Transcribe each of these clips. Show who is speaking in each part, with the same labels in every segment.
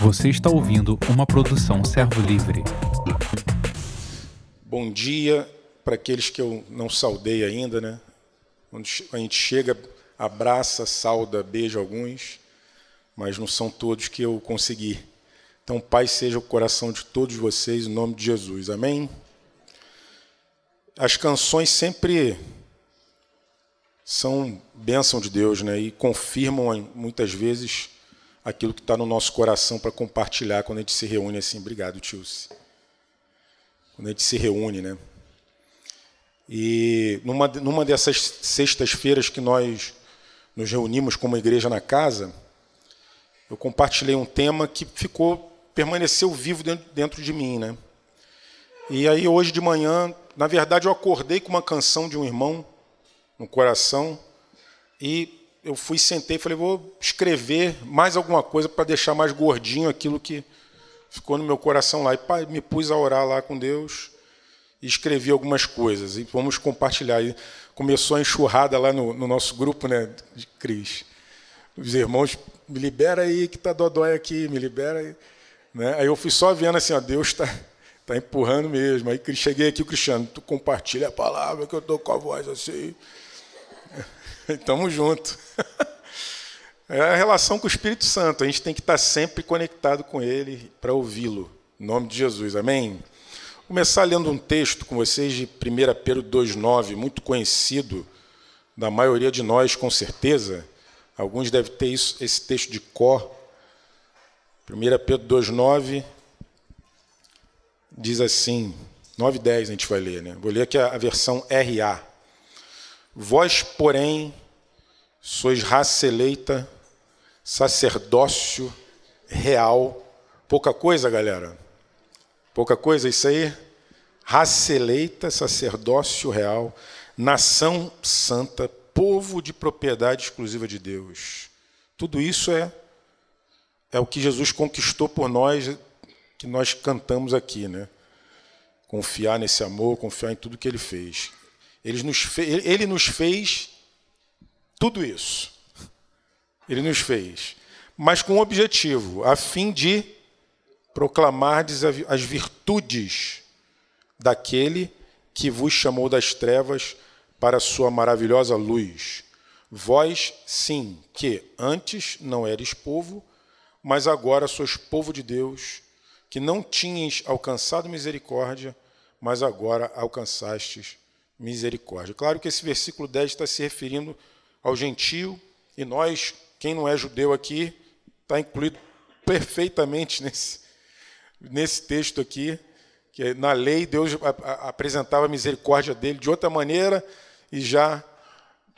Speaker 1: Você está ouvindo uma produção Servo Livre.
Speaker 2: Bom dia para aqueles que eu não saudei ainda, né? A gente chega, abraça, sauda, beija alguns, mas não são todos que eu consegui. Então, Pai, seja o coração de todos vocês, em nome de Jesus. Amém? As canções sempre são bênção de Deus, né? E confirmam muitas vezes aquilo que está no nosso coração para compartilhar quando a gente se reúne assim. Obrigado, Tilce. Quando a gente se reúne, né? E numa, numa dessas sextas-feiras que nós nos reunimos como igreja na casa, eu compartilhei um tema que ficou, permaneceu vivo dentro, dentro de mim, né? E aí hoje de manhã, na verdade, eu acordei com uma canção de um irmão no coração e eu fui, sentei e falei, vou escrever mais alguma coisa para deixar mais gordinho aquilo que ficou no meu coração lá. E me pus a orar lá com Deus e escrevi algumas coisas. E vamos compartilhar. E começou a enxurrada lá no, no nosso grupo né, de Cris. Os irmãos, me libera aí que está dodói aqui, me libera aí. Né? Aí eu fui só vendo assim, ó, Deus está tá empurrando mesmo. Aí cheguei aqui, o Cristiano, tu compartilha a palavra que eu estou com a voz assim. Estamos juntos. É a relação com o Espírito Santo. A gente tem que estar sempre conectado com Ele para ouvi-lo. Em nome de Jesus. Amém? Vou começar lendo um texto com vocês de 1 Pedro 2,9, muito conhecido da maioria de nós, com certeza. Alguns devem ter isso, esse texto de cor. 1 Pedro 2,9 diz assim, 9 e 10 a gente vai ler, né? Vou ler aqui a versão RA. Vós, porém, sois raça eleita, sacerdócio real. Pouca coisa, galera? Pouca coisa isso aí? Raça eleita, sacerdócio real, nação santa, povo de propriedade exclusiva de Deus. Tudo isso é é o que Jesus conquistou por nós, que nós cantamos aqui, né? Confiar nesse amor, confiar em tudo que ele fez. Ele nos, fez, ele nos fez tudo isso. Ele nos fez. Mas com um objetivo, a fim de proclamar as virtudes daquele que vos chamou das trevas para a sua maravilhosa luz. Vós, sim, que antes não eres povo, mas agora sois povo de Deus, que não tinhas alcançado misericórdia, mas agora alcançastes misericórdia. Claro que esse versículo 10 está se referindo ao gentio, e nós, quem não é judeu aqui, está incluído perfeitamente nesse, nesse texto aqui, que na lei Deus apresentava a misericórdia dele de outra maneira, e já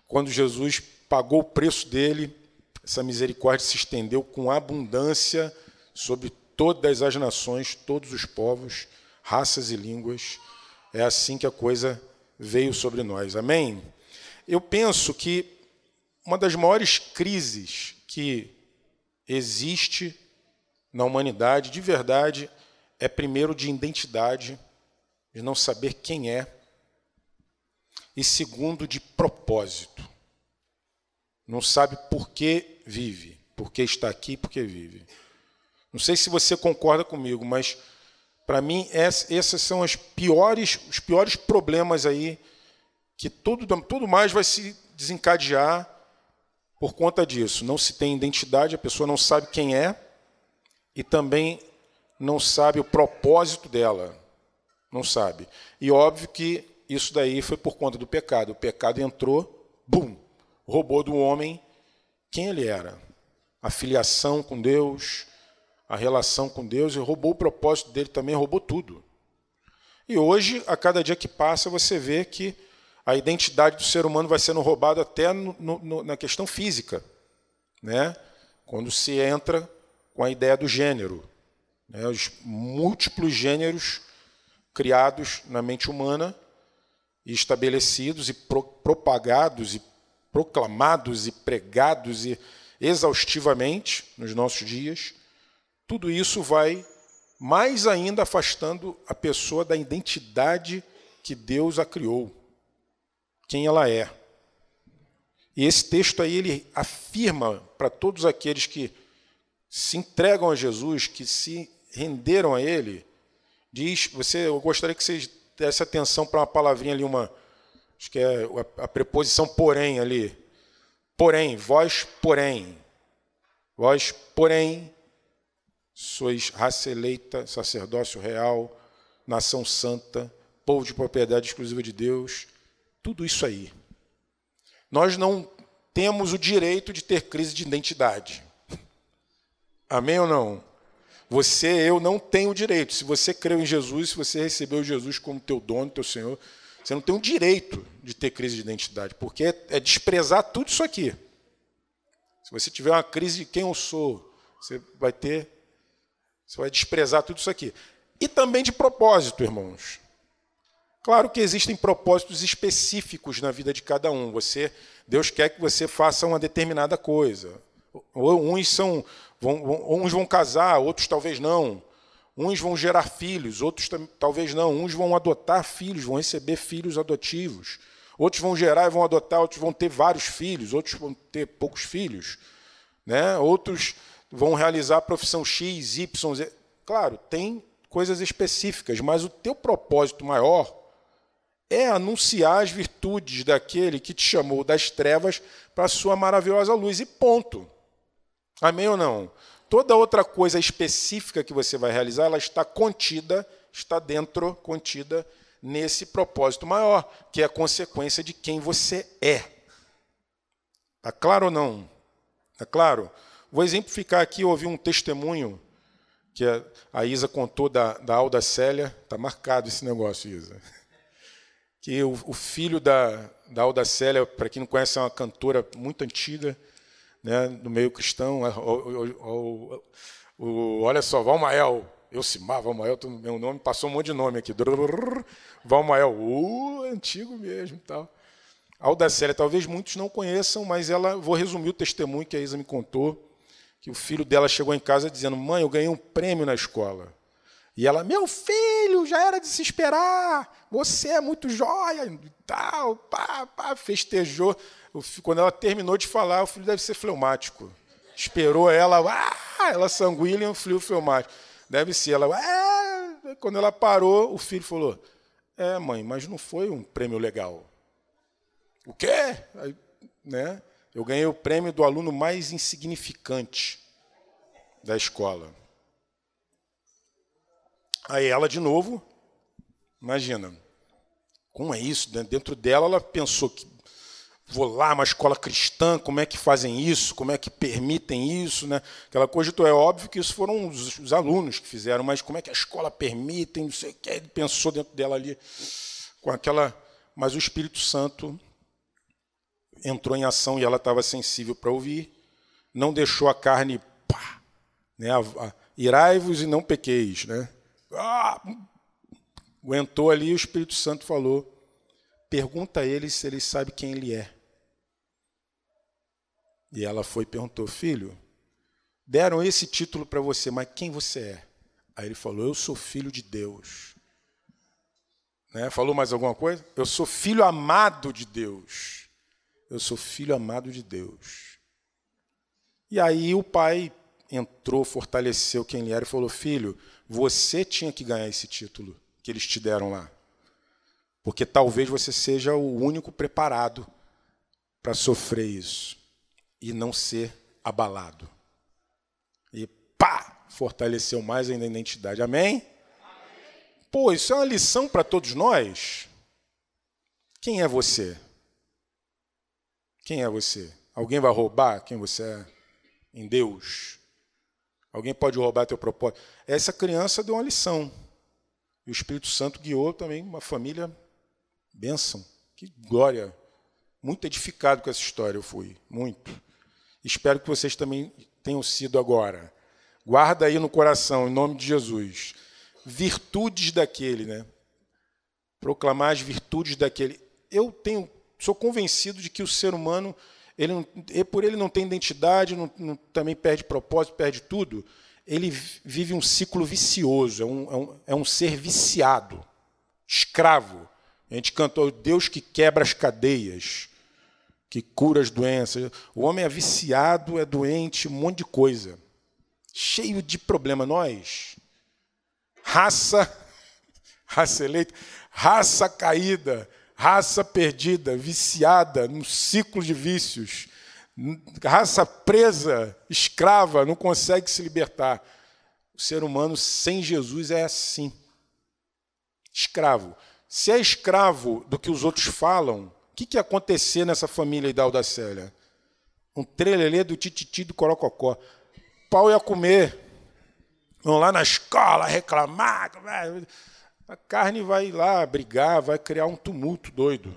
Speaker 2: quando Jesus pagou o preço dele, essa misericórdia se estendeu com abundância sobre todas as nações, todos os povos, raças e línguas. É assim que a coisa veio sobre nós. Amém? Eu penso que uma das maiores crises que existe na humanidade, de verdade, é primeiro de identidade, de não saber quem é, e segundo de propósito. Não sabe por que vive, por que está aqui, por que vive. Não sei se você concorda comigo, mas para mim, esses são as piores, os piores problemas aí, que tudo, tudo mais vai se desencadear por conta disso. Não se tem identidade, a pessoa não sabe quem é e também não sabe o propósito dela. Não sabe. E óbvio que isso daí foi por conta do pecado. O pecado entrou, bum, roubou do homem quem ele era. A filiação com Deus, a relação com Deus e roubou o propósito dele também, roubou tudo. E hoje, a cada dia que passa, você vê que a identidade do ser humano vai sendo roubada até no, no, na questão física, né? quando se entra com a ideia do gênero. Né? Os múltiplos gêneros criados na mente humana e estabelecidos e pro, propagados e proclamados e pregados e exaustivamente nos nossos dias tudo isso vai mais ainda afastando a pessoa da identidade que Deus a criou, quem ela é. E esse texto aí ele afirma para todos aqueles que se entregam a Jesus, que se renderam a Ele, diz, você, eu gostaria que vocês dessem atenção para uma palavrinha ali, uma, acho que é a preposição porém ali. Porém, vós, porém, vós, porém, sois raça eleita, sacerdócio real, nação santa, povo de propriedade exclusiva de Deus, tudo isso aí. Nós não temos o direito de ter crise de identidade. Amém ou não? Você, eu não tenho o direito. Se você creu em Jesus, se você recebeu Jesus como teu dono, teu Senhor, você não tem o direito de ter crise de identidade, porque é, é desprezar tudo isso aqui. Se você tiver uma crise de quem eu sou, você vai ter, você vai desprezar tudo isso aqui. E também de propósito, irmãos. Claro que existem propósitos específicos na vida de cada um. Você, Deus quer que você faça uma determinada coisa. Uns são, vão, uns vão casar, outros talvez não. Uns vão gerar filhos, outros talvez não. Uns vão adotar filhos, vão receber filhos adotivos. Outros vão gerar e vão adotar, outros vão ter vários filhos, outros vão ter poucos filhos. Né? Outros vão realizar a profissão X, Y, Z. Claro, tem coisas específicas, mas o teu propósito maior é anunciar as virtudes daquele que te chamou das trevas para a sua maravilhosa luz, e ponto. Amém ou não? Toda outra coisa específica que você vai realizar, ela está contida, está dentro, contida nesse propósito maior, que é a consequência de quem você é. Está claro ou não? Está claro? Vou exemplificar aqui, eu ouvi um testemunho que a Isa contou da, da Alda Célia, está marcado esse negócio, Isa que o, o filho da, da Alda Célia, para quem não conhece, é uma cantora muito antiga, né, do meio cristão. É, o, o, olha só, Valmael, Elcimar, Valmael, meu nome, passou um monte de nome aqui. Valmael, uh, antigo mesmo tal. Alda Célia, talvez muitos não conheçam, mas ela, vou resumir o testemunho que a Isa me contou, que o filho dela chegou em casa dizendo, mãe, eu ganhei um prêmio na escola. E ela, meu filho, já era de se esperar, você é muito jóia, e tal, pá, pá, festejou. Quando ela terminou de falar, o filho deve ser fleumático. Esperou ela, ah, ela sanguínea, o filho fleumático. Deve ser. Ela, é. Quando ela parou, o filho falou: É, mãe, mas não foi um prêmio legal. O quê? Aí, né? Eu ganhei o prêmio do aluno mais insignificante da escola. Aí ela, de novo, imagina, como é isso? Dentro dela, ela pensou que vou lá, uma escola cristã, como é que fazem isso? Como é que permitem isso? Né? Aquela coisa, então, é óbvio que isso foram os, os, alunos que fizeram, mas como é que a escola permite? Não sei o que. Pensou dentro dela ali com aquela. Mas o Espírito Santo entrou em ação e ela estava sensível para ouvir, não deixou a carne. Pá, né? Irai-vos e não pequeis. Né? Ah, aguentou ali, o Espírito Santo falou: pergunta a ele se ele sabe quem ele é. E ela foi e perguntou: filho, deram esse título para você, mas quem você é? Aí ele falou: eu sou filho de Deus. Né? Falou mais alguma coisa? Eu sou filho amado de Deus. Eu sou filho amado de Deus. E aí o pai entrou, fortaleceu quem ele era e falou: Filho, você tinha que ganhar esse título que eles te deram lá. Porque talvez você seja o único preparado para sofrer isso e não ser abalado. E pá, fortaleceu mais ainda a identidade. Amém? Amém. Pô, isso é uma lição para todos nós. Quem é você? Quem é você? Alguém vai roubar quem você é em Deus? Alguém pode roubar teu propósito. Essa criança deu uma lição. E o Espírito Santo guiou também uma família bênção. Que glória. Muito edificado com essa história eu fui. Muito. Espero que vocês também tenham sido agora. Guarda aí no coração, em nome de Jesus. Virtudes daquele, né? Proclamar as virtudes daquele. Eu tenho, sou convencido de que o ser humano ele, não, por ele não tem identidade, não, não, também perde propósito, perde tudo, ele vive um ciclo vicioso, é um, é um, é um ser viciado, escravo. A gente cantou Deus que quebra as cadeias, que cura as doenças. O homem é viciado, é doente, um monte de coisa. cheio de problema. Nós, raça, raça eleita, raça caída, raça perdida, viciada num ciclo de vícios, raça presa, escrava, não consegue se libertar. O ser humano sem Jesus é assim. Escravo. Se é escravo do que os outros falam, o que, que ia acontecer nessa família da Audacélia? Um trelelê do tititi do corococó. Pau ia comer. Vão lá na escola reclamar. A carne vai lá brigar, vai criar um tumulto doido.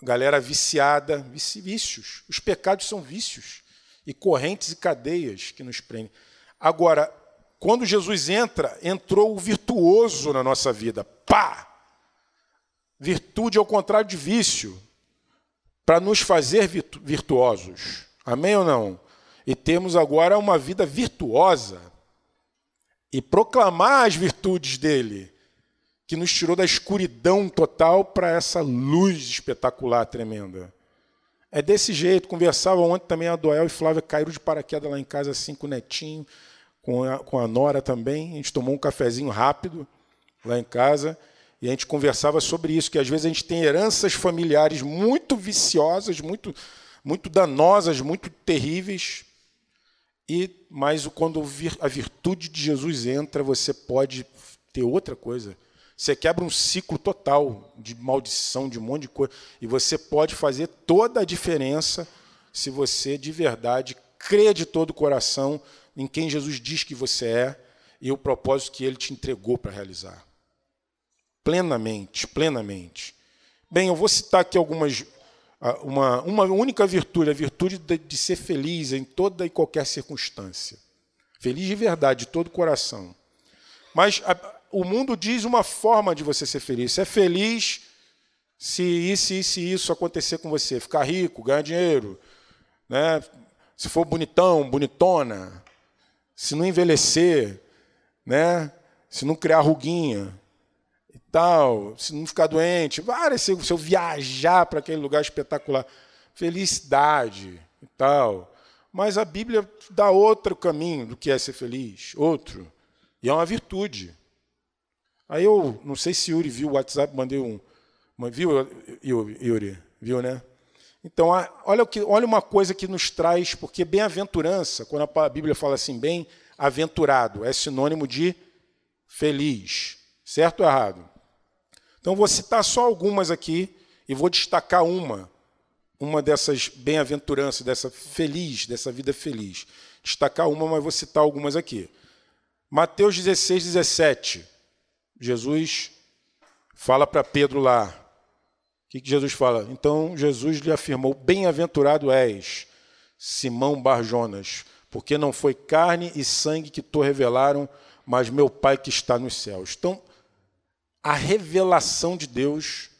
Speaker 2: Galera viciada, vícios. Os pecados são vícios e correntes e cadeias que nos prendem. Agora, quando Jesus entra, entrou o virtuoso na nossa vida. Pá! Virtude ao contrário de vício, para nos fazer virtuosos. Amém ou não? E temos agora uma vida virtuosa e proclamar as virtudes dele, que nos tirou da escuridão total para essa luz espetacular, tremenda. É desse jeito. Conversava ontem também a Doel e Flávia caíram de paraquedas lá em casa, assim, com o netinho com a, com a Nora também. A gente tomou um cafezinho rápido lá em casa e a gente conversava sobre isso, que às vezes a gente tem heranças familiares muito viciosas, muito, muito danosas, muito terríveis. E mas quando a virtude de Jesus entra, você pode ter outra coisa. Você quebra um ciclo total de maldição, de um monte de coisa, e você pode fazer toda a diferença se você de verdade crê de todo o coração em quem Jesus diz que você é e o propósito que ele te entregou para realizar. Plenamente, plenamente. Bem, eu vou citar aqui algumas. Uma, uma única virtude, a virtude de, de ser feliz em toda e qualquer circunstância. Feliz de verdade, de todo o coração. Mas a, o mundo diz uma forma de você ser feliz. Você é feliz se isso, isso isso acontecer com você. Ficar rico, ganhar dinheiro, né? se for bonitão, bonitona, se não envelhecer, né? se não criar ruguinha tal, se não ficar doente, várias, se, eu viajar para aquele lugar espetacular, felicidade e tal. Mas a Bíblia dá outro caminho do que é ser feliz, outro. E é uma virtude. Aí eu não sei se Yuri viu o WhatsApp, mandei um. Viu, Yuri? Viu, né? Então, olha, que, olha uma coisa que nos traz, porque bem-aventurança, quando a Bíblia fala assim, bem-aventurado, é sinônimo de feliz. Certo ou errado? Então, vou citar só algumas aqui e vou destacar uma, uma dessas bem-aventuranças, dessa feliz, dessa vida feliz. Destacar uma, mas vou citar algumas aqui. Mateus 16, 17. Jesus fala para Pedro lá, o que, que Jesus fala? Então Jesus lhe afirmou: Bem-aventurado és, Simão Barjonas, porque não foi carne e sangue que te revelaram, mas meu Pai que está nos céus. Então, a revelação de Deus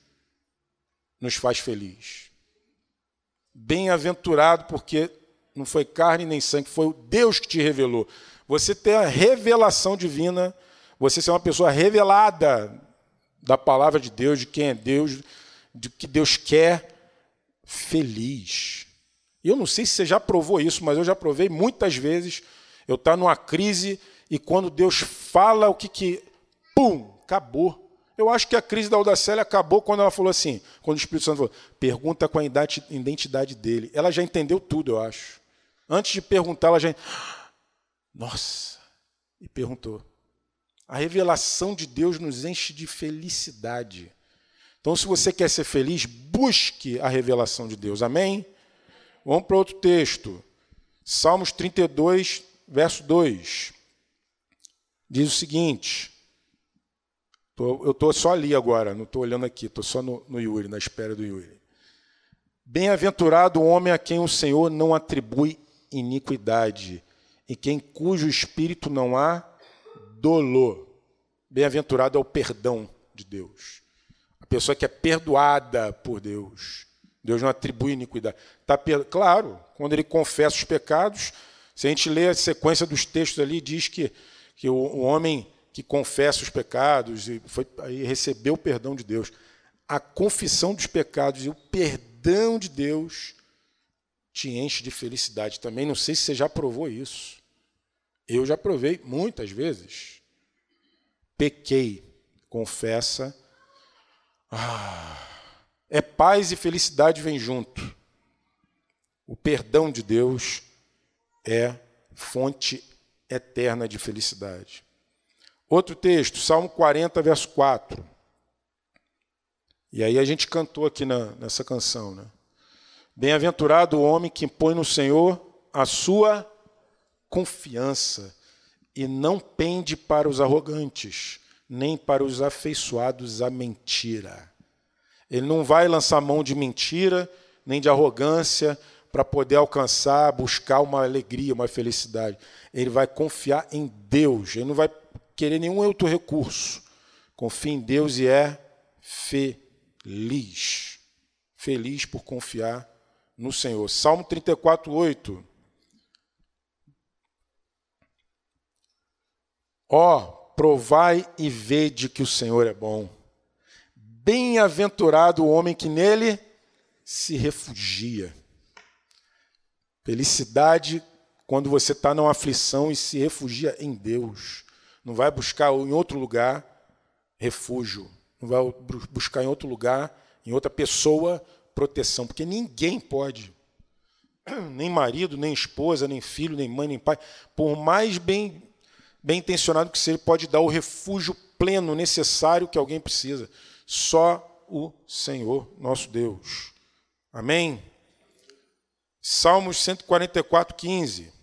Speaker 2: nos faz feliz. Bem-aventurado, porque não foi carne nem sangue, foi o Deus que te revelou. Você tem a revelação divina, você ser uma pessoa revelada da palavra de Deus, de quem é Deus, de que Deus quer feliz. E eu não sei se você já provou isso, mas eu já provei muitas vezes. Eu estou tá numa crise e quando Deus fala o que que. Pum! Acabou. Eu acho que a crise da Audacélia acabou quando ela falou assim, quando o Espírito Santo falou, pergunta com a identidade dele. Ela já entendeu tudo, eu acho. Antes de perguntar, ela já. Nossa! E perguntou. A revelação de Deus nos enche de felicidade. Então, se você quer ser feliz, busque a revelação de Deus. Amém? Vamos para outro texto. Salmos 32, verso 2. Diz o seguinte. Eu estou só ali agora, não estou olhando aqui, estou só no, no Yuri, na espera do Yuri. Bem-aventurado o homem a quem o Senhor não atribui iniquidade, e quem cujo espírito não há dolor. Bem-aventurado é o perdão de Deus. A pessoa que é perdoada por Deus. Deus não atribui iniquidade. Tá, claro, quando ele confessa os pecados, se a gente lê a sequência dos textos ali, diz que, que o, o homem que confessa os pecados e foi, recebeu o perdão de Deus. A confissão dos pecados e o perdão de Deus te enche de felicidade também. Não sei se você já provou isso. Eu já provei muitas vezes. Pequei, confessa. Ah, é paz e felicidade vem junto. O perdão de Deus é fonte eterna de felicidade. Outro texto, Salmo 40, verso 4. E aí a gente cantou aqui na, nessa canção, né? Bem-aventurado o homem que põe no Senhor a sua confiança e não pende para os arrogantes, nem para os afeiçoados à mentira. Ele não vai lançar mão de mentira, nem de arrogância, para poder alcançar, buscar uma alegria, uma felicidade. Ele vai confiar em Deus, ele não vai querer nenhum outro recurso. Confia em Deus e é feliz. Feliz por confiar no Senhor. Salmo 34, 8. Ó, oh, provai e vede que o Senhor é bom. Bem-aventurado o homem que nele se refugia. Felicidade quando você está numa aflição e se refugia em Deus. Não vai buscar em outro lugar refúgio. Não vai buscar em outro lugar, em outra pessoa, proteção. Porque ninguém pode, nem marido, nem esposa, nem filho, nem mãe, nem pai, por mais bem, bem intencionado que seja, pode dar o refúgio pleno necessário que alguém precisa. Só o Senhor, nosso Deus. Amém? Salmos 144, 15.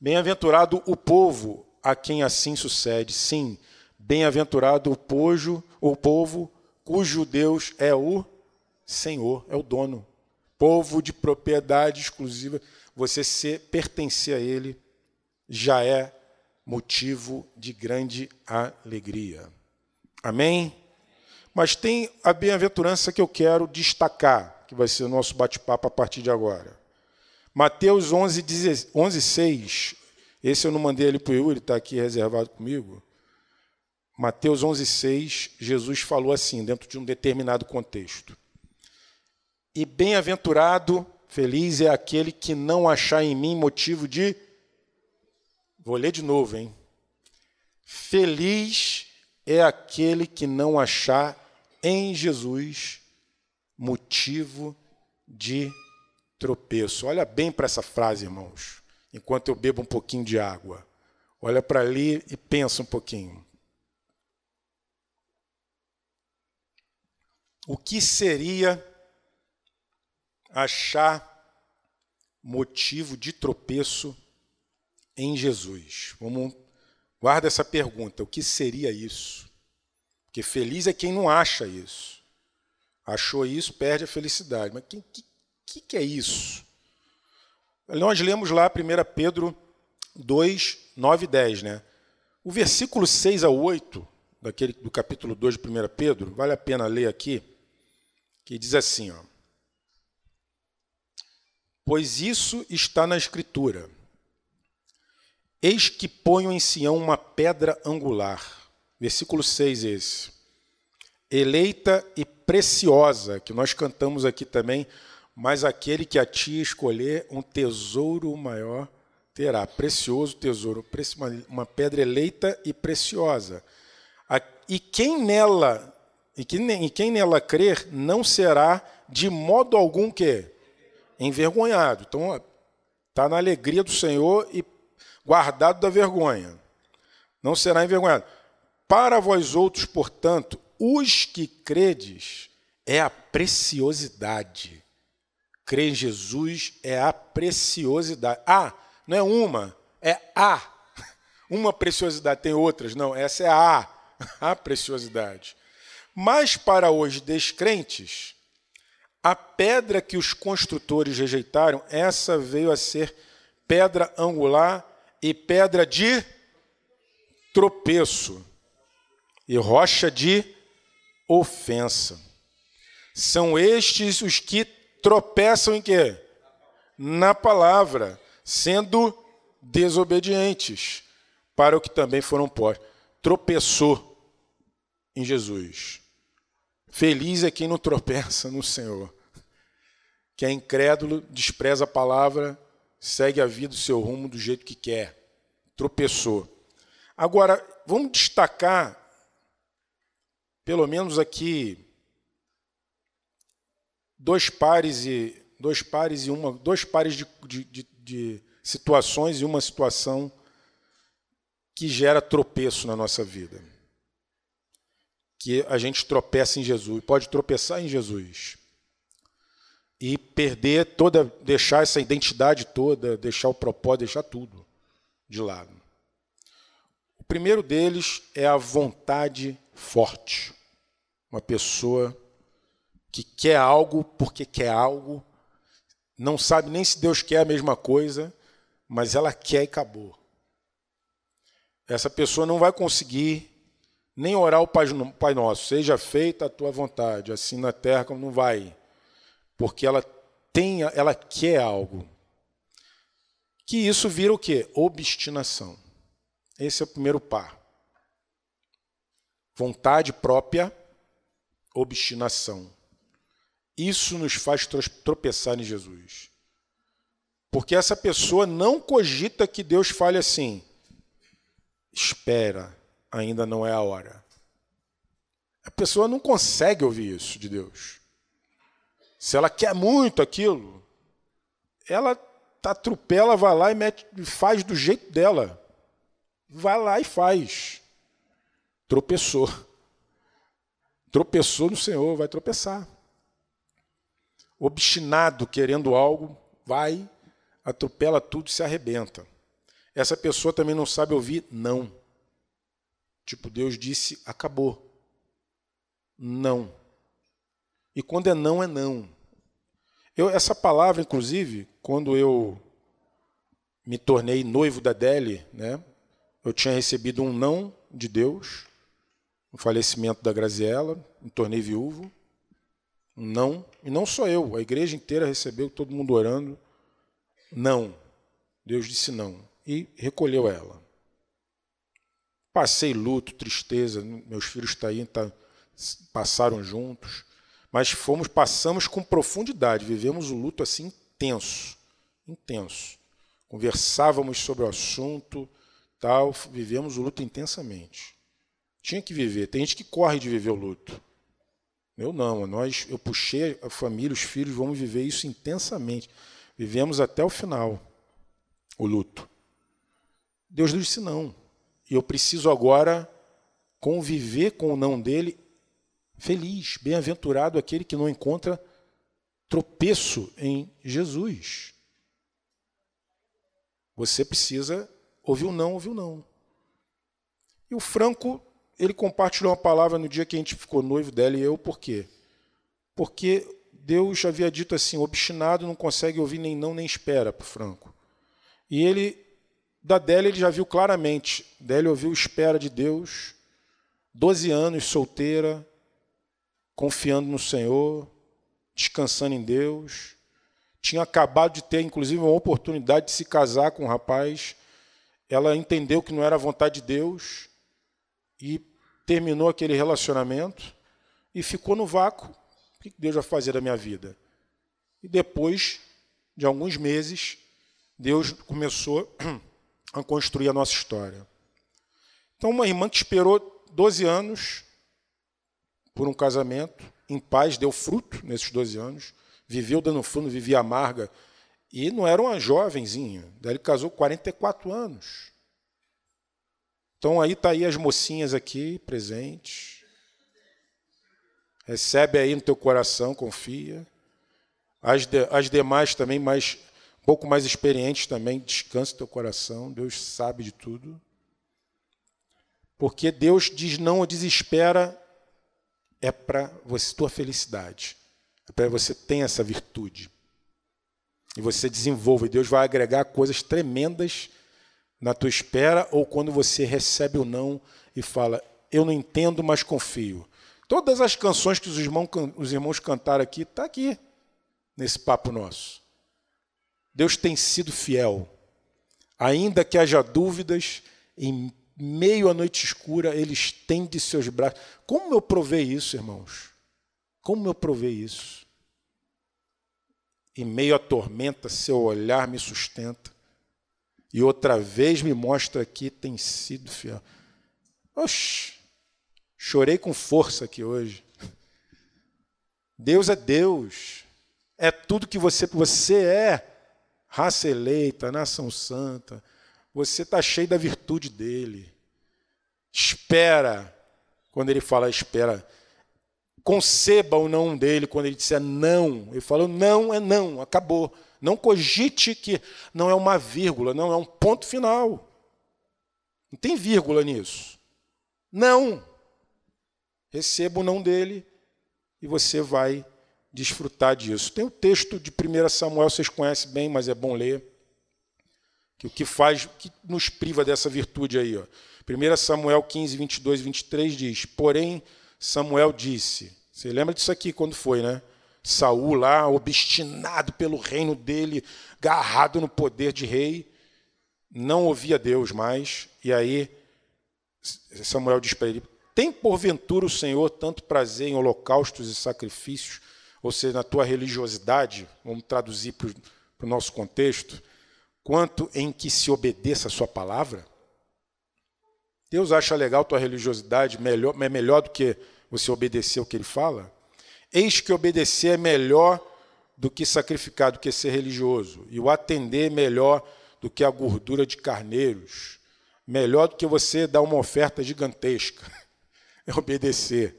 Speaker 2: Bem-aventurado o povo a quem assim sucede. Sim, bem-aventurado o pojo, o povo cujo Deus é o Senhor, é o dono. Povo de propriedade exclusiva, você se pertencer a ele já é motivo de grande alegria. Amém? Mas tem a bem-aventurança que eu quero destacar, que vai ser o nosso bate-papo a partir de agora. Mateus 11, 11 6. Esse eu não mandei ele para o Yuri, está aqui reservado comigo. Mateus 11, 6, Jesus falou assim, dentro de um determinado contexto. E bem-aventurado, feliz é aquele que não achar em mim motivo de. Vou ler de novo, hein? Feliz é aquele que não achar em Jesus motivo de tropeço. Olha bem para essa frase, irmãos, enquanto eu bebo um pouquinho de água. Olha para ali e pensa um pouquinho. O que seria achar motivo de tropeço em Jesus? Vamos guarda essa pergunta. O que seria isso? Porque feliz é quem não acha isso. Achou isso, perde a felicidade. Mas quem, que, que, que é isso? Nós lemos lá 1 Pedro 2, 9 e 10. Né? O versículo 6 a 8 daquele, do capítulo 2 de 1 Pedro, vale a pena ler aqui, que diz assim: ó, Pois isso está na Escritura. Eis que ponho em Sião uma pedra angular. Versículo 6 esse. Eleita e preciosa, que nós cantamos aqui também, mas aquele que a ti escolher um tesouro maior terá. Precioso tesouro, uma pedra eleita e preciosa. E quem nela, e quem, nela crer, não será de modo algum que envergonhado. Então, está na alegria do Senhor e guardado da vergonha. Não será envergonhado. Para vós outros, portanto, os que credes, é a preciosidade Crer em Jesus é a preciosidade. Ah, não é uma, é a. Uma preciosidade, tem outras, não, essa é a, a preciosidade. Mas para os descrentes, a pedra que os construtores rejeitaram, essa veio a ser pedra angular e pedra de tropeço e rocha de ofensa. São estes os que tropeçam em quê? Na palavra, sendo desobedientes para o que também foram postos. Tropeçou em Jesus. Feliz é quem não tropeça no Senhor. Que é incrédulo, despreza a palavra, segue a vida, o seu rumo do jeito que quer. Tropeçou. Agora, vamos destacar, pelo menos aqui, dois pares e dois pares e uma, dois pares de, de, de, de situações e uma situação que gera tropeço na nossa vida. Que a gente tropeça em Jesus, pode tropeçar em Jesus e perder toda, deixar essa identidade toda, deixar o propósito, deixar tudo de lado. O primeiro deles é a vontade forte. Uma pessoa que quer algo porque quer algo, não sabe nem se Deus quer a mesma coisa, mas ela quer e acabou. Essa pessoa não vai conseguir nem orar o Pai Nosso, seja feita a tua vontade, assim na terra como não vai porque ela tem, ela quer algo. Que isso vira o quê? Obstinação. Esse é o primeiro par. Vontade própria, obstinação. Isso nos faz tropeçar em Jesus. Porque essa pessoa não cogita que Deus fale assim: espera, ainda não é a hora. A pessoa não consegue ouvir isso de Deus. Se ela quer muito aquilo, ela atropela, vai lá e mete, faz do jeito dela. Vai lá e faz. Tropeçou. Tropeçou no Senhor, vai tropeçar. Obstinado, querendo algo, vai, atropela tudo e se arrebenta. Essa pessoa também não sabe ouvir não. Tipo, Deus disse, acabou. Não. E quando é não, é não. Eu, essa palavra, inclusive, quando eu me tornei noivo da Deli, né, eu tinha recebido um não de Deus, o falecimento da Graziella, me tornei viúvo. Não, e não só eu, a igreja inteira recebeu, todo mundo orando. Não. Deus disse não e recolheu ela. Passei luto, tristeza, meus filhos tá aí, tá, passaram juntos mas fomos passamos com profundidade, vivemos o luto assim intenso, intenso. Conversávamos sobre o assunto, tal, vivemos o luto intensamente. Tinha que viver. Tem gente que corre de viver o luto. Eu não, nós eu puxei a família, os filhos, vamos viver isso intensamente. Vivemos até o final o luto. Deus disse não. E eu preciso agora conviver com o não dele Feliz, bem-aventurado aquele que não encontra tropeço em Jesus. Você precisa ouvir o não, ouvir o não. E o Franco, ele compartilhou uma palavra no dia que a gente ficou noivo dela e eu, por quê? Porque Deus havia dito assim: obstinado não consegue ouvir nem não nem espera para o Franco. E ele, da Délia, ele já viu claramente. Délia ouviu espera de Deus, 12 anos solteira, confiando no Senhor, descansando em Deus. Tinha acabado de ter, inclusive, uma oportunidade de se casar com um rapaz. Ela entendeu que não era a vontade de Deus e terminou aquele relacionamento e ficou no vácuo. O que Deus vai fazer da minha vida? E depois de alguns meses, Deus começou a construir a nossa história. Então, uma irmã que esperou 12 anos por um casamento, em paz, deu fruto nesses 12 anos, viveu dando fruto, vivia amarga, e não era uma jovenzinha, daí ele casou com 44 anos. Então aí está aí as mocinhas aqui presentes. Recebe aí no teu coração, confia. As, de, as demais também, mais, um pouco mais experientes também, descansa teu coração. Deus sabe de tudo. Porque Deus diz não ou desespera é para você tua felicidade. É para você ter essa virtude. E você desenvolva, e Deus vai agregar coisas tremendas na tua espera ou quando você recebe o não e fala: "Eu não entendo, mas confio". Todas as canções que os irmãos, os irmãos cantaram aqui tá aqui nesse papo nosso. Deus tem sido fiel. Ainda que haja dúvidas, em meio à noite escura, ele estende seus braços. Como eu provei isso, irmãos? Como eu provei isso? Em meio à tormenta, seu olhar me sustenta. E outra vez me mostra que tem sido fiel. Oxi, chorei com força aqui hoje. Deus é Deus. É tudo que você, você é. Raça eleita, nação santa. Você está cheio da virtude dele. Espera. Quando ele fala espera, conceba o não dele quando ele disser não. Ele falou não é não, acabou. Não cogite que não é uma vírgula, não é um ponto final. Não tem vírgula nisso. Não. Receba o não dele e você vai desfrutar disso. Tem o texto de 1 Samuel, vocês conhecem bem, mas é bom ler. Que o que faz, que nos priva dessa virtude aí. Ó. 1 Samuel 15, 22 e 23 diz: Porém, Samuel disse. Você lembra disso aqui quando foi, né? Saul lá, obstinado pelo reino dele, garrado no poder de rei, não ouvia Deus mais. E aí Samuel diz para ele: Tem porventura o Senhor tanto prazer em holocaustos e sacrifícios, ou seja, na tua religiosidade, vamos traduzir para o nosso contexto, quanto em que se obedeça a sua palavra? Deus acha legal tua religiosidade, melhor, é melhor do que você obedecer o que ele fala? Eis que obedecer é melhor do que sacrificar, do que ser religioso, e o atender é melhor do que a gordura de carneiros, melhor do que você dar uma oferta gigantesca, é obedecer.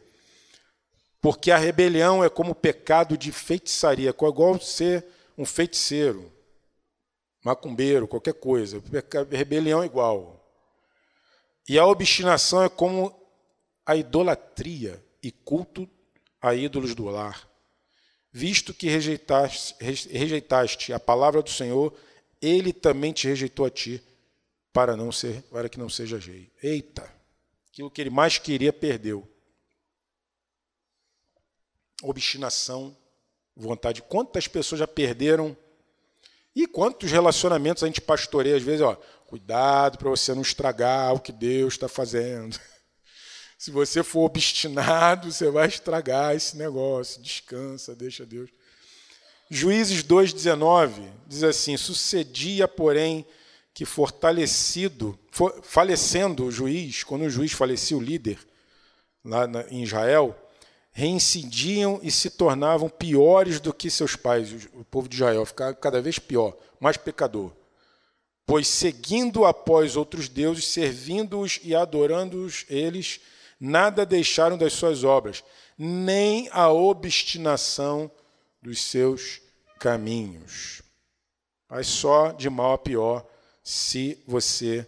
Speaker 2: Porque a rebelião é como o pecado de feitiçaria, é igual ser um feiticeiro, macumbeiro, qualquer coisa. Rebelião é igual. E a obstinação é como a idolatria e culto a ídolos do lar. Visto que rejeitaste, rejeitaste a palavra do Senhor, ele também te rejeitou a ti, para não ser, para que não seja rei. Eita, aquilo que ele mais queria perdeu. Obstinação, vontade. Quantas pessoas já perderam? E quantos relacionamentos a gente pastoreia às vezes, ó, cuidado para você não estragar o que Deus está fazendo. Se você for obstinado, você vai estragar esse negócio. Descansa, deixa Deus. Juízes 2,19 diz assim: Sucedia, porém, que fortalecido, for, falecendo o juiz, quando o juiz falecia, o líder, lá na, em Israel, reincidiam e se tornavam piores do que seus pais. O povo de Israel ficava cada vez pior, mais pecador. Pois seguindo após outros deuses, servindo-os e adorando-os, eles nada deixaram das suas obras, nem a obstinação dos seus caminhos. Mas só de mal a pior se você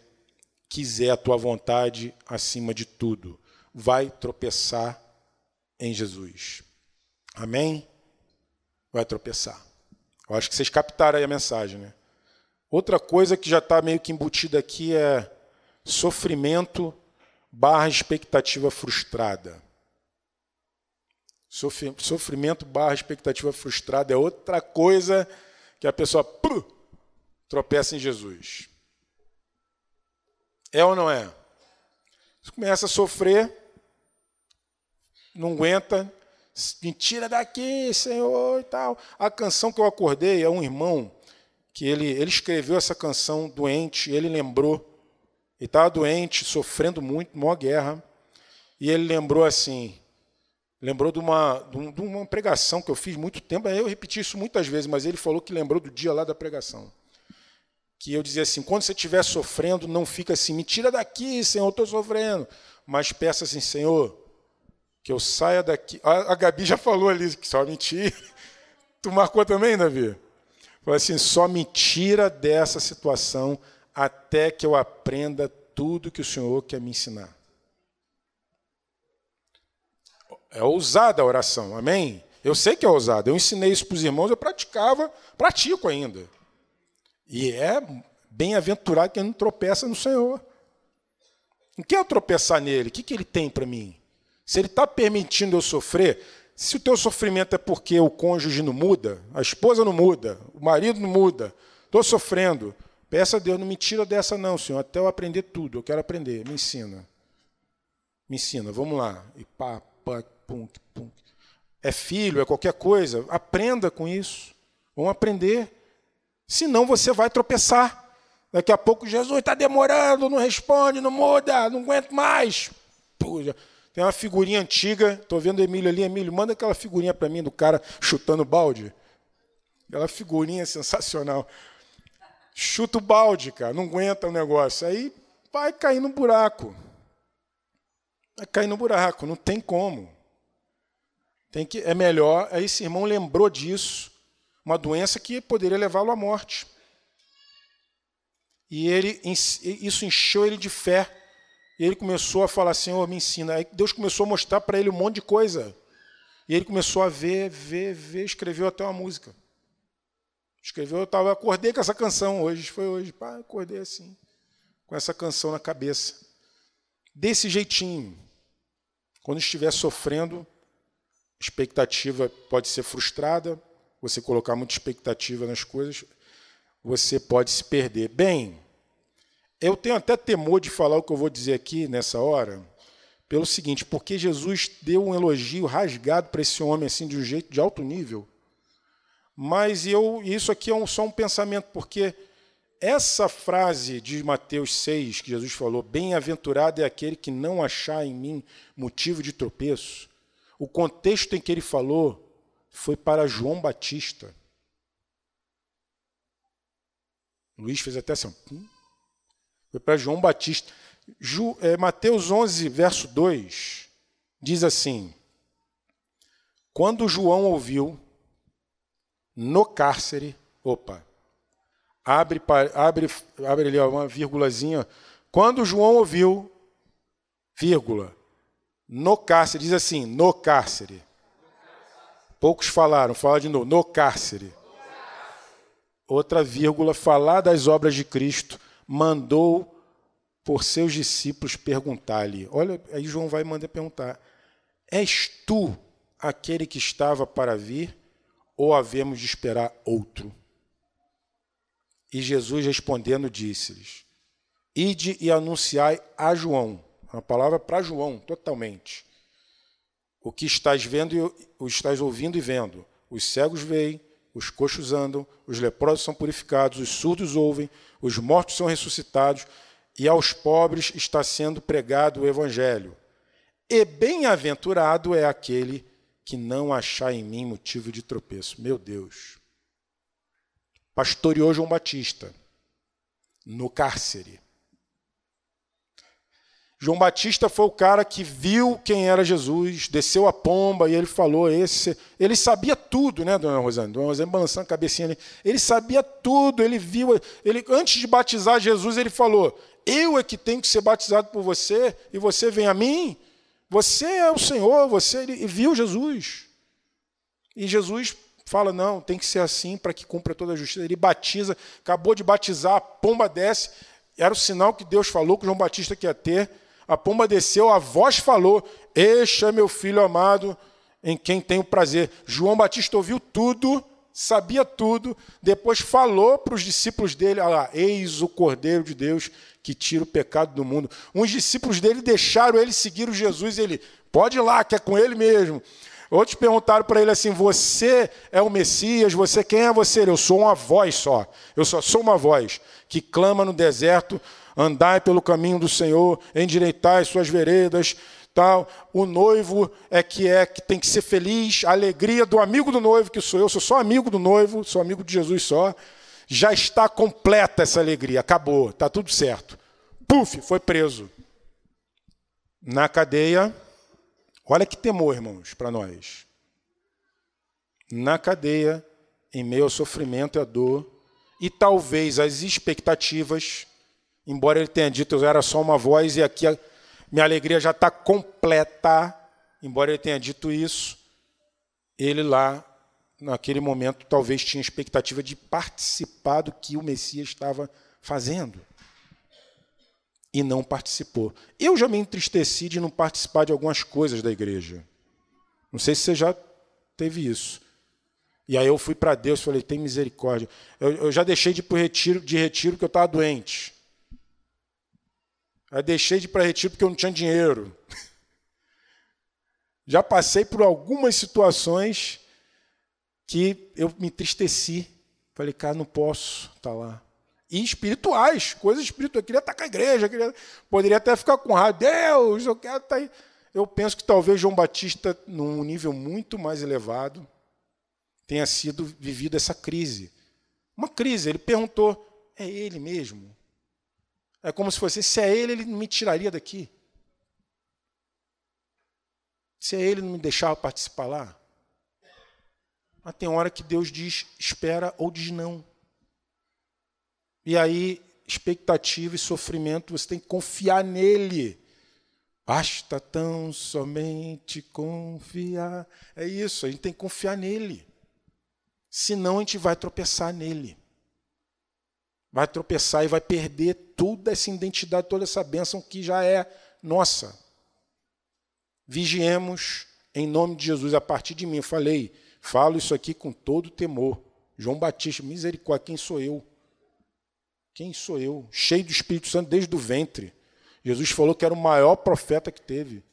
Speaker 2: quiser a tua vontade acima de tudo. Vai tropeçar em Jesus. Amém? Vai tropeçar. Eu acho que vocês captaram aí a mensagem, né? Outra coisa que já está meio que embutida aqui é sofrimento barra expectativa frustrada. Sofrimento barra expectativa frustrada é outra coisa que a pessoa pum, tropeça em Jesus. É ou não é? Você começa a sofrer, não aguenta, me tira daqui, Senhor, e tal. A canção que eu acordei é um irmão que ele, ele escreveu essa canção doente, ele lembrou ele estava doente, sofrendo muito, maior guerra. E ele lembrou assim, lembrou de uma, de uma pregação que eu fiz muito tempo. Eu repeti isso muitas vezes, mas ele falou que lembrou do dia lá da pregação. Que eu dizia assim: quando você estiver sofrendo, não fica assim, me tira daqui, Senhor, estou sofrendo. Mas peça assim, Senhor, que eu saia daqui. A, a Gabi já falou ali que só me tira. Tu marcou também, Davi? Falou assim: só me tira dessa situação até que eu aprenda tudo que o Senhor quer me ensinar. É ousada a oração, amém? Eu sei que é ousada. Eu ensinei isso para os irmãos, eu praticava, pratico ainda. E é bem-aventurado quem não tropeça no Senhor. Não quer tropeçar nele? O que, que ele tem para mim? Se ele está permitindo eu sofrer, se o teu sofrimento é porque o cônjuge não muda, a esposa não muda, o marido não muda, estou sofrendo, Peça a Deus, não me tira dessa não, Senhor, até eu aprender tudo. Eu quero aprender, me ensina. Me ensina, vamos lá. E pá, pá, pum, pum. É filho, é qualquer coisa, aprenda com isso. Vamos aprender. Senão você vai tropeçar. Daqui a pouco Jesus está demorando, não responde, não muda, não aguento mais. Puxa. Tem uma figurinha antiga, estou vendo o Emílio ali. Emílio, manda aquela figurinha para mim do cara chutando balde. Aquela figurinha sensacional. Chuta o balde, cara, não aguenta o negócio. Aí vai cair no buraco. Vai cair no buraco, não tem como. Tem que, é melhor. Aí esse irmão lembrou disso, uma doença que poderia levá-lo à morte. E ele, isso encheu ele de fé. E ele começou a falar, Senhor, me ensina. Aí Deus começou a mostrar para ele um monte de coisa. E ele começou a ver, ver, ver, escreveu até uma música. Escreveu, eu tava, acordei com essa canção hoje, foi hoje, pá, acordei assim, com essa canção na cabeça. Desse jeitinho. Quando estiver sofrendo, expectativa pode ser frustrada, você colocar muita expectativa nas coisas, você pode se perder. Bem, eu tenho até temor de falar o que eu vou dizer aqui nessa hora, pelo seguinte, porque Jesus deu um elogio rasgado para esse homem assim de um jeito de alto nível. Mas eu, isso aqui é um, só um pensamento, porque essa frase de Mateus 6, que Jesus falou, bem-aventurado é aquele que não achar em mim motivo de tropeço, o contexto em que ele falou foi para João Batista. Luiz fez até assim. Hum? Foi para João Batista. Ju, é, Mateus 11, verso 2, diz assim: Quando João ouviu no cárcere, opa, abre, abre, abre ali uma vírgulazinha. Quando João ouviu, vírgula, no cárcere, diz assim, no cárcere. Poucos falaram, fala de novo, no cárcere. Outra vírgula, falar das obras de Cristo mandou por seus discípulos perguntar-lhe. Olha, aí João vai mandar perguntar: És tu aquele que estava para vir, ou havemos de esperar outro? E Jesus respondendo disse-lhes: Ide e anunciai a João, uma palavra para João, totalmente. O que estás vendo e o estás ouvindo e vendo. Os cegos veem, os coxos andam, os leprosos são purificados, os surdos ouvem, os mortos são ressuscitados, e aos pobres está sendo pregado o evangelho. E bem-aventurado é aquele que não achar em mim motivo de tropeço. Meu Deus. Pastoreou João Batista no cárcere. João Batista foi o cara que viu quem era Jesus, desceu a pomba e ele falou esse. Ele sabia tudo, né, dona Rosane? Dona Rosane balançando a cabecinha ali. Ele sabia tudo, ele viu. Ele, antes de batizar Jesus, ele falou: Eu é que tenho que ser batizado por você e você vem a mim. Você é o Senhor, você ele, viu Jesus. E Jesus fala: Não, tem que ser assim para que cumpra toda a justiça. Ele batiza, acabou de batizar, a pomba desce. Era o sinal que Deus falou que João Batista quer ter a pomba desceu, a voz falou: Este é meu filho amado, em quem tenho prazer. João Batista ouviu tudo, sabia tudo, depois falou para os discípulos dele: eis o Cordeiro de Deus que tira o pecado do mundo. Uns discípulos dele deixaram ele seguir o Jesus, ele, pode ir lá, que é com ele mesmo. Outros perguntaram para ele assim: Você é o Messias? Você quem é você? Eu sou uma voz só. Eu só sou uma voz que clama no deserto andai pelo caminho do Senhor, endireitai suas veredas, tal. O noivo é que é que tem que ser feliz, a alegria do amigo do noivo que sou eu, sou só amigo do noivo, sou amigo de Jesus só. Já está completa essa alegria, acabou, está tudo certo. Puf, foi preso. Na cadeia, olha que temor, irmãos, para nós. Na cadeia, em meio ao sofrimento e à dor, e talvez as expectativas Embora ele tenha dito eu era só uma voz e aqui a minha alegria já está completa, embora ele tenha dito isso, ele lá, naquele momento, talvez tinha expectativa de participar do que o Messias estava fazendo. E não participou. Eu já me entristeci de não participar de algumas coisas da igreja. Não sei se você já teve isso. E aí eu fui para Deus e falei, tem misericórdia. Eu, eu, já deixei de ir para retiro, de retiro porque eu estava doente. Eu deixei de ir para retiro porque eu não tinha dinheiro. Já passei por algumas situações que eu me entristeci. Falei, cara, não posso estar tá lá. E espirituais, coisas espirituais. Eu queria estar com a igreja, queria... poderia até ficar com raiva. Deus, eu quero estar aí. Eu penso que talvez João Batista, num nível muito mais elevado, tenha sido vivido essa crise. Uma crise. Ele perguntou: é ele mesmo? É como se fosse: se é ele, ele me tiraria daqui. Se é ele, não me deixava participar lá. Mas tem hora que Deus diz espera ou diz não. E aí, expectativa e sofrimento, você tem que confiar nele. Basta tão somente confiar. É isso, a gente tem que confiar nele. Senão a gente vai tropeçar nele. Vai tropeçar e vai perder toda essa identidade, toda essa bênção que já é nossa. Vigiemos em nome de Jesus. A partir de mim, eu falei, falo isso aqui com todo temor. João Batista, misericórdia, quem sou eu? Quem sou eu? Cheio do Espírito Santo desde o ventre. Jesus falou que era o maior profeta que teve.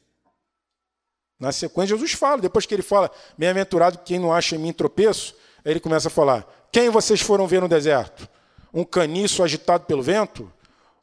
Speaker 2: Na sequência, Jesus fala, depois que ele fala, bem-aventurado quem não acha em mim tropeço, aí ele começa a falar: Quem vocês foram ver no deserto? Um caniço agitado pelo vento?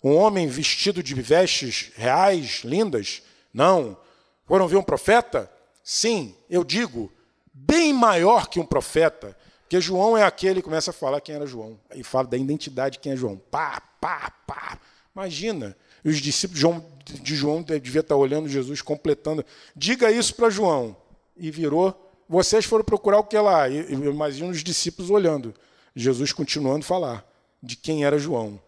Speaker 2: Um homem vestido de vestes reais, lindas? Não. Foram ver um profeta? Sim, eu digo, bem maior que um profeta. Porque João é aquele que começa a falar quem era João. E fala da identidade de quem é João. Pá, pá, pá. Imagina. Os discípulos de João, de João devia estar olhando Jesus, completando. Diga isso para João. E virou. Vocês foram procurar o que lá? E, imagina os discípulos olhando. Jesus continuando a falar de quem era João.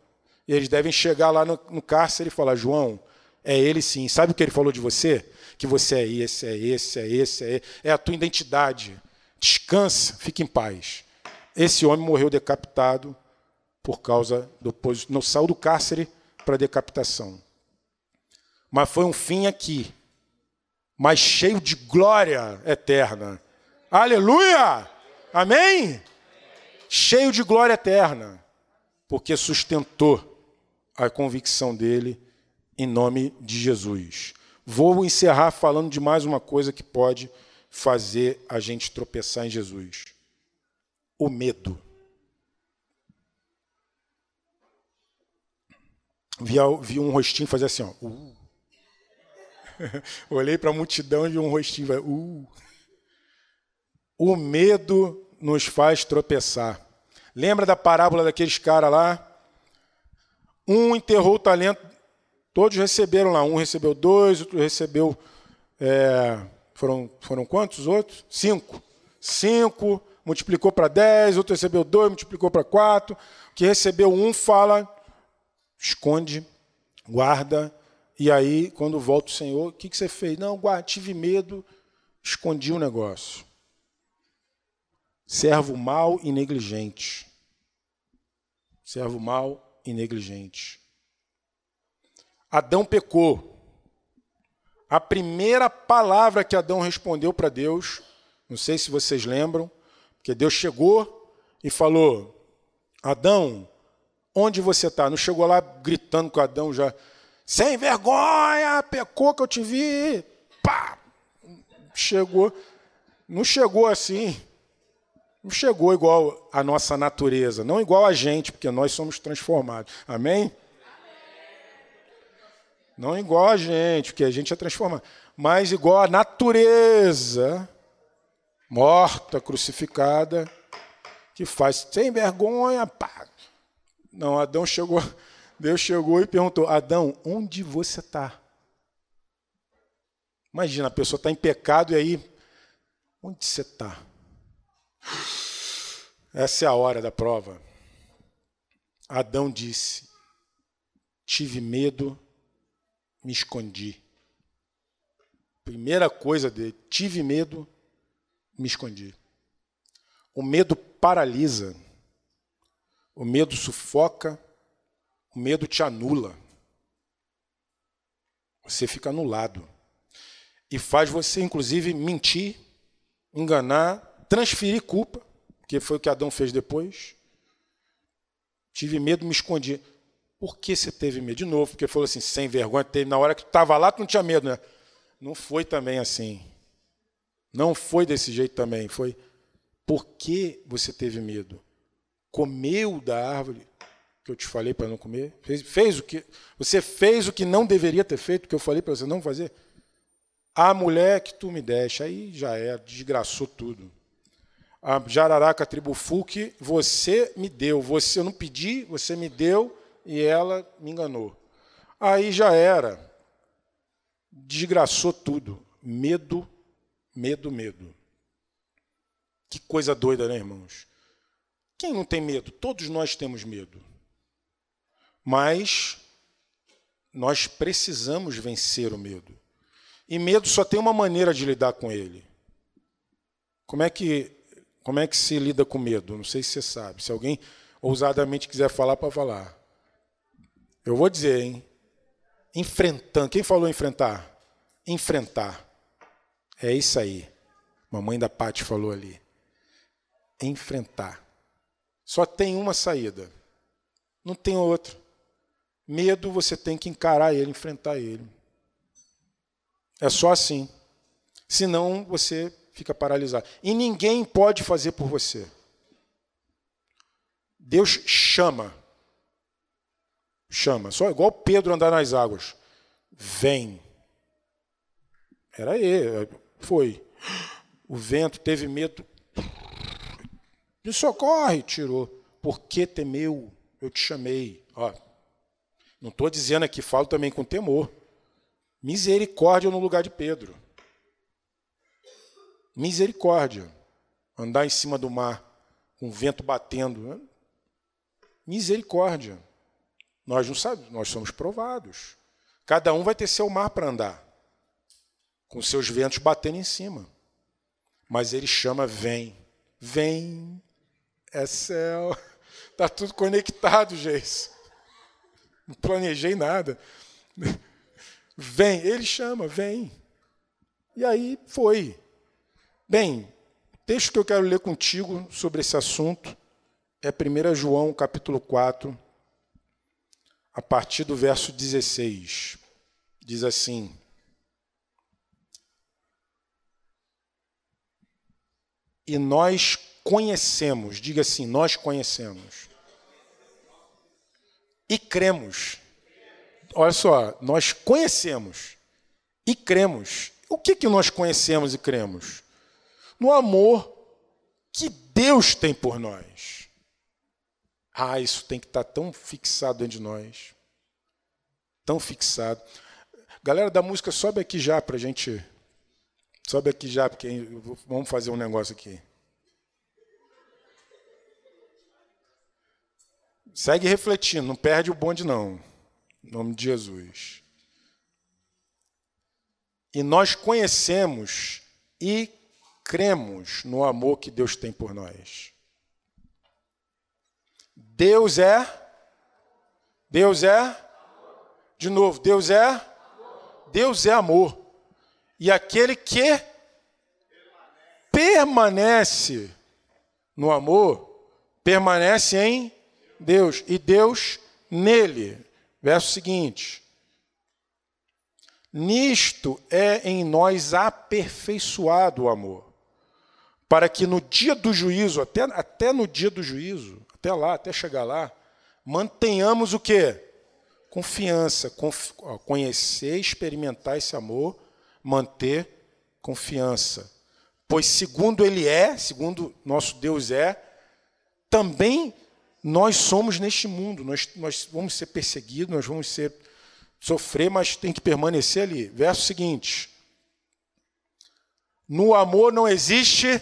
Speaker 2: E eles devem chegar lá no, no cárcere e falar: João, é ele sim. Sabe o que ele falou de você? Que você é esse, é esse, é esse, é esse. É a tua identidade. Descansa, fique em paz. Esse homem morreu decapitado por causa do não saiu do cárcere para decapitação. Mas foi um fim aqui, mas cheio de glória eterna. Aleluia! Amém? Cheio de glória eterna, porque sustentou a convicção dele em nome de Jesus. Vou encerrar falando de mais uma coisa que pode fazer a gente tropeçar em Jesus: o medo. Vi, vi um rostinho fazer assim, ó. Uh. Olhei para a multidão e vi um rostinho. Uh. O medo nos faz tropeçar. Lembra da parábola daqueles caras lá? Um enterrou o talento, todos receberam lá. Um recebeu dois, outro recebeu é, foram, foram quantos outros? Cinco. Cinco, multiplicou para dez, outro recebeu dois, multiplicou para quatro. O que recebeu um fala, esconde, guarda. E aí, quando volta o Senhor, o que, que você fez? Não, guarda, tive medo, escondi o negócio. Servo mal e negligente. Servo mal e negligente. Adão pecou. A primeira palavra que Adão respondeu para Deus, não sei se vocês lembram, porque Deus chegou e falou: Adão, onde você está? Não chegou lá gritando com Adão já, sem vergonha, pecou que eu te vi. Pá! Chegou, não chegou assim, não chegou igual a nossa natureza, não igual a gente, porque nós somos transformados. Amém? Não igual a gente, porque a gente é transformado, mas igual a natureza morta, crucificada, que faz sem vergonha. Pá. Não, Adão chegou, Deus chegou e perguntou: Adão, onde você está? Imagina, a pessoa está em pecado e aí, onde você está? Essa é a hora da prova. Adão disse: Tive medo me escondi. Primeira coisa dele, tive medo, me escondi. O medo paralisa, o medo sufoca, o medo te anula. Você fica anulado. E faz você, inclusive, mentir, enganar, transferir culpa, que foi o que Adão fez depois. Tive medo, me escondi. Por que você teve medo? De novo, porque falou assim, sem vergonha, teve, na hora que tu estava lá, tu não tinha medo, né? Não foi também assim. Não foi desse jeito também. Foi Por que você teve medo? Comeu da árvore que eu te falei para não comer? Fez, fez, o que você fez o que não deveria ter feito, que eu falei para você não fazer? A mulher que tu me deste, aí já é, desgraçou tudo. A jararaca tribufuque, você me deu, você eu não pedi, você me deu e ela me enganou. Aí já era. Desgraçou tudo. Medo, medo, medo. Que coisa doida, né, irmãos? Quem não tem medo? Todos nós temos medo. Mas nós precisamos vencer o medo. E medo só tem uma maneira de lidar com ele. Como é que, como é que se lida com medo? Não sei se você sabe. Se alguém ousadamente quiser falar, para falar. Eu vou dizer, hein? Enfrentando. Quem falou enfrentar? Enfrentar. É isso aí. Mamãe da Pati falou ali enfrentar. Só tem uma saída. Não tem outra. Medo você tem que encarar ele, enfrentar ele. É só assim. Senão você fica paralisado. E ninguém pode fazer por você. Deus chama. Chama. Só igual Pedro andar nas águas. Vem. Era ele. Foi. O vento teve medo, me socorre, tirou. Por que temeu? Eu te chamei. Ó, não estou dizendo aqui, falo também com temor. Misericórdia no lugar de Pedro. Misericórdia. Andar em cima do mar, com o vento batendo. Misericórdia. Nós não sabemos, nós somos provados. Cada um vai ter seu mar para andar, com seus ventos batendo em cima. Mas ele chama: vem, vem, é céu. Está tudo conectado, gente. Não planejei nada. Vem, ele chama, vem. E aí foi. Bem, o texto que eu quero ler contigo sobre esse assunto é 1 João, capítulo 4, a partir do verso 16. Diz assim: E nós conhecemos, diga assim, nós conhecemos. E cremos. Olha só, nós conhecemos e cremos. O que, que nós conhecemos e cremos? No amor que Deus tem por nós. Ah, isso tem que estar tão fixado dentro de nós. Tão fixado. Galera da música, sobe aqui já para a gente. Sobe aqui já, porque vamos fazer um negócio aqui. Segue refletindo, não perde o bonde, não. Em nome de Jesus. E nós conhecemos e cremos no amor que Deus tem por nós. Deus é. Deus é. De novo, Deus é. Deus é amor. E aquele que permanece no amor, permanece em Deus e Deus nele. Verso seguinte: Nisto é em nós aperfeiçoado o amor, para que no dia do juízo, até, até no dia do juízo, até lá, até chegar lá, mantenhamos o quê? Confiança, conf, conhecer, experimentar esse amor, manter confiança. Pois segundo ele é, segundo nosso Deus é, também nós somos neste mundo, nós, nós vamos ser perseguidos, nós vamos ser sofrer, mas tem que permanecer ali. Verso seguinte: No amor não existe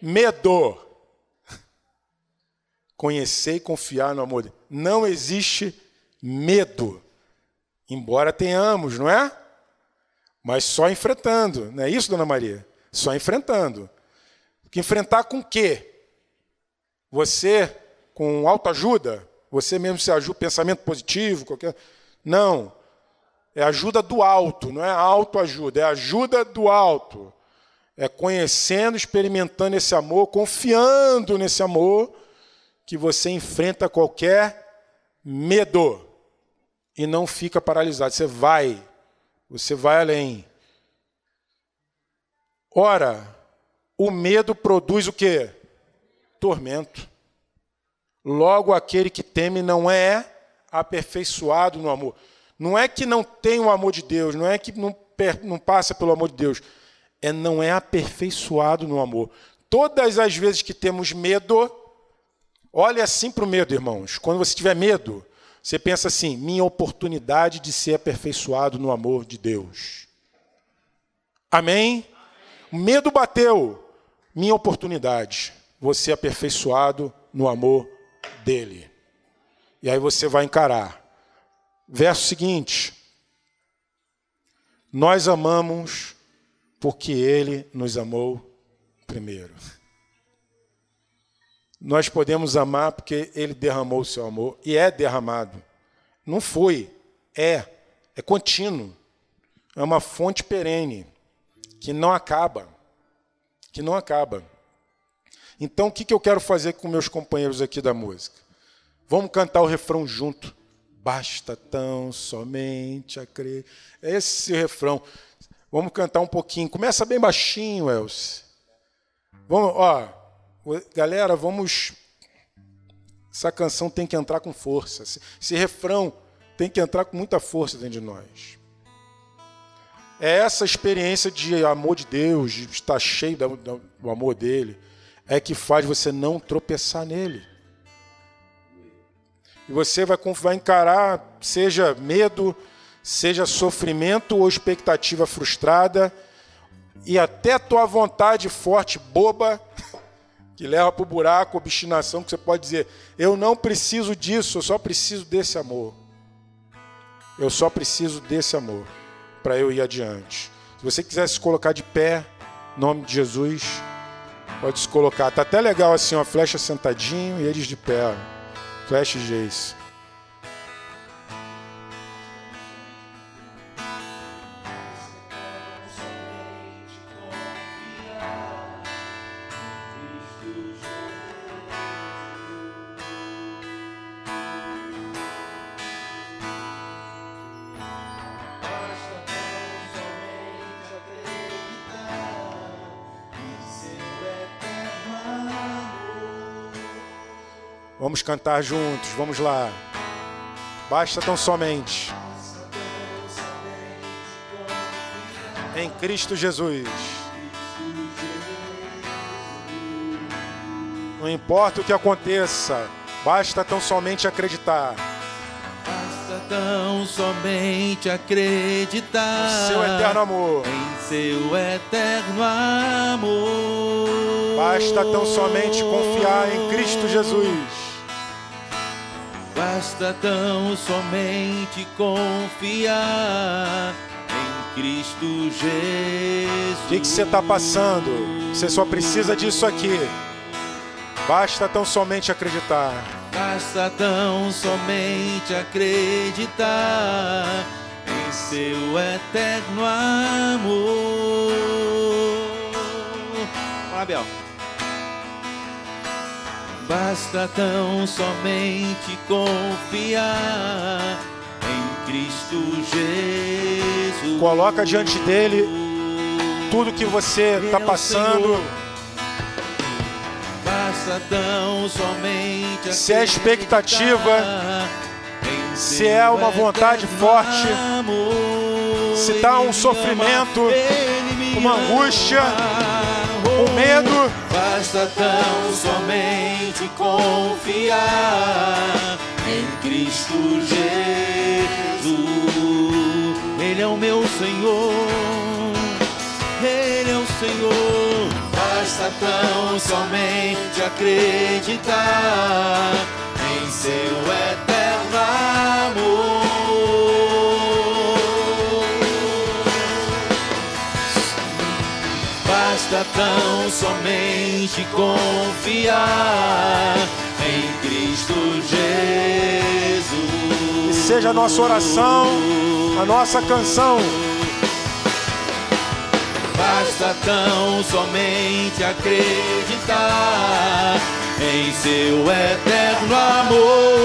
Speaker 2: medo. Conhecer e confiar no amor. Não existe medo. Embora tenhamos, não é? Mas só enfrentando. Não é isso, dona Maria? Só enfrentando. Que enfrentar com quê? Você com autoajuda, você mesmo se ajuda, pensamento positivo, qualquer. Não. É ajuda do alto, não é autoajuda, é ajuda do alto. É conhecendo, experimentando esse amor, confiando nesse amor, que você enfrenta qualquer medo e não fica paralisado. Você vai, você vai além. Ora, o medo produz o quê? tormento. Logo, aquele que teme não é aperfeiçoado no amor. Não é que não tem o amor de Deus, não é que não, não passa pelo amor de Deus, é não é aperfeiçoado no amor. Todas as vezes que temos medo, olhe assim para o medo, irmãos. Quando você tiver medo, você pensa assim: minha oportunidade de ser aperfeiçoado no amor de Deus. Amém? O medo bateu, minha oportunidade, você aperfeiçoado no amor dele. E aí você vai encarar. Verso seguinte: Nós amamos porque ele nos amou primeiro. Nós podemos amar porque ele derramou o seu amor e é derramado. Não foi, é, é contínuo. É uma fonte perene que não acaba, que não acaba. Então, o que eu quero fazer com meus companheiros aqui da música? Vamos cantar o refrão junto. Basta tão somente a crer. Esse refrão. Vamos cantar um pouquinho. Começa bem baixinho, Elcio. Vamos, ó, galera, vamos. Essa canção tem que entrar com força. Esse, refrão tem que entrar com muita força dentro de nós. É essa experiência de amor de Deus, de estar cheio do amor dele, é que faz você não tropeçar nele. E você vai, vai encarar, seja medo, seja sofrimento ou expectativa frustrada, e até tua vontade forte, boba, que leva para o buraco, obstinação, que você pode dizer: Eu não preciso disso, eu só preciso desse amor. Eu só preciso desse amor para eu ir adiante. Se você quiser se colocar de pé, em nome de Jesus, pode se colocar. Tá até legal assim, uma flecha sentadinho e eles de pé. Flash Jace. Cantar juntos, vamos lá. Basta tão somente. Em Cristo Jesus. Não importa o que aconteça, basta tão somente acreditar.
Speaker 3: Basta tão somente acreditar.
Speaker 2: Em seu eterno amor.
Speaker 3: Em seu eterno amor.
Speaker 2: Basta tão somente confiar em Cristo Jesus.
Speaker 3: Basta tão somente confiar em Cristo Jesus.
Speaker 2: O que, você está passando? Você só precisa disso aqui. Basta tão somente acreditar.
Speaker 3: Basta tão somente acreditar em seu eterno amor. Abel. Basta tão somente confiar em Cristo Jesus.
Speaker 2: Coloca diante dele tudo que você está passando.
Speaker 3: Basta tão somente
Speaker 2: se é expectativa, se é uma vontade forte, se está um sofrimento, uma angústia o medo.
Speaker 3: Basta tão somente confiar em Cristo Jesus. Ele é o meu Senhor, Ele é o Senhor. Basta tão somente acreditar em seu eterno amor. Basta tão somente confiar em Cristo Jesus.
Speaker 2: Que seja a nossa oração, a nossa canção.
Speaker 3: Basta tão somente acreditar em seu eterno amor.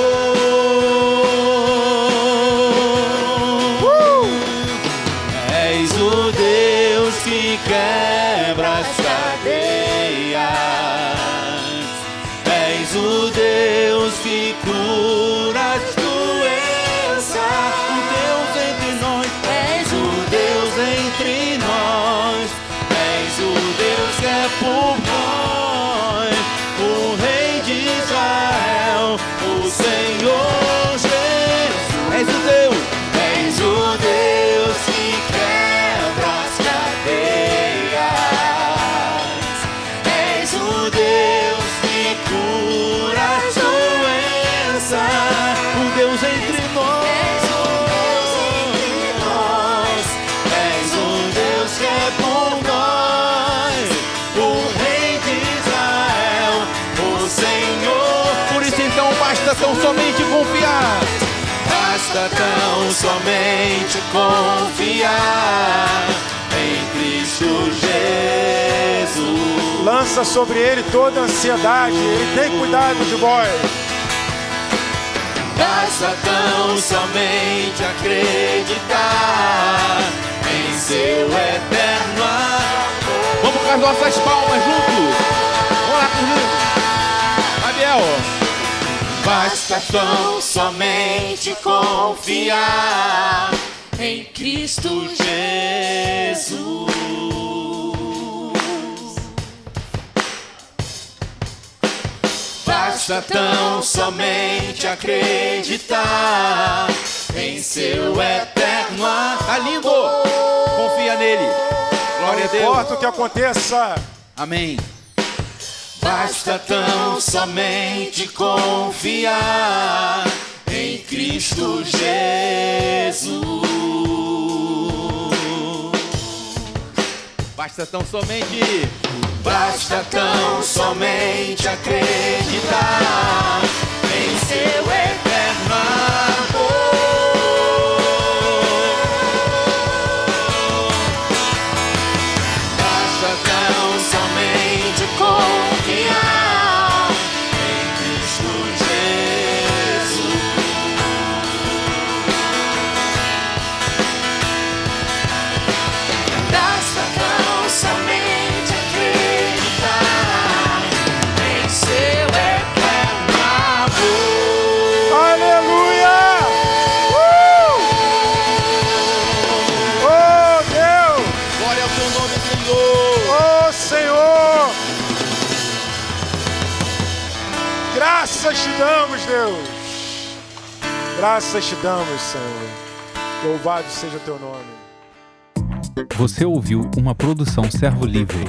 Speaker 4: Somente confiar
Speaker 3: em Cristo Jesus.
Speaker 2: Lança sobre ele toda a ansiedade, ele tem cuidado de vós.
Speaker 3: Basta tão somente acreditar em seu eterno amor.
Speaker 4: Vamos com as nossas palmas juntos. Vamos lá comigo. Gabriel.
Speaker 3: Basta tão somente confiar em Cristo Jesus. Basta tão somente acreditar em seu eterno amor.
Speaker 4: Tá lindo. Confia nele. Glória a
Speaker 2: Não
Speaker 4: Deus.
Speaker 2: importa o que aconteça,
Speaker 4: Amém.
Speaker 3: Basta tão somente confiar em Cristo Jesus.
Speaker 4: Basta tão somente.
Speaker 3: Basta tão somente acreditar em seu
Speaker 2: Deus! Graças te damos, Senhor. Louvado seja o teu nome.
Speaker 1: Você ouviu uma produção Servo Livre.